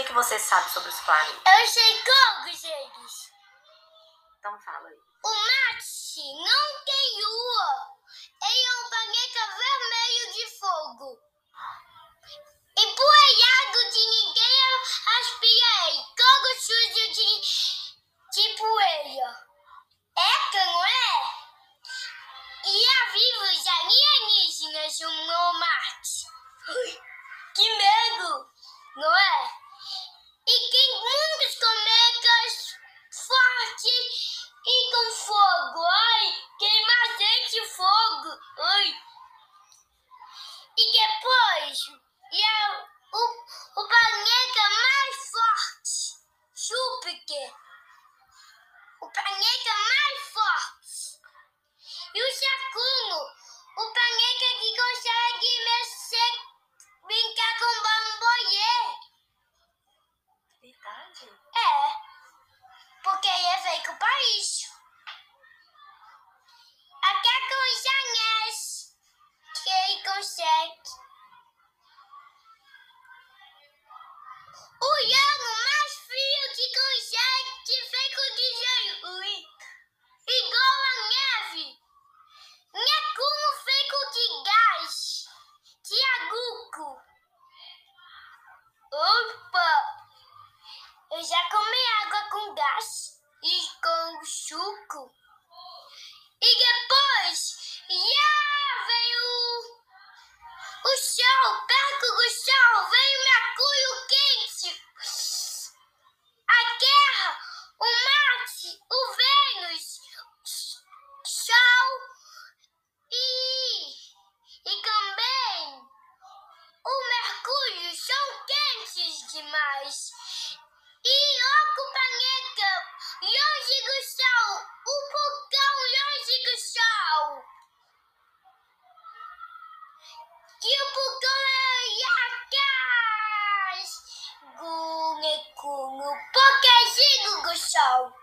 que, que você sabe sobre os planetas? Eu sei todos eles. Então fala aí. O Marte não tem lua. Ele é um planeta vermelho de fogo. Empoeirado de ninguém aspira ele. Todo sujo de, de poeira. É, não é? E há vivos alienígenas no Marte. Que medo, não é? E tem muitos cometas fortes e com fogo. Ai, queima a gente fogo. Ai. E depois, e é o, o planeta mais forte, Júpiter. O planeta mais forte. E o Saturno, o planeta que consegue mexer, brincar com bamboiê. Verdade. É, porque ele é feito para isso. O ano mais frio que consegue feito de gelo. Ui. Igual a neve. Netuno feito de gás. Tiaguco. Opa! Eu já comi água com gás e com suco. E depois, já veio o, o sol, perto do sol, veio mercúrio quente. Demais. E outro planeta, longe do Sol, o vulcão longe do Sol. E o vulcão é atrás do Mercúrio, protegido do Sol.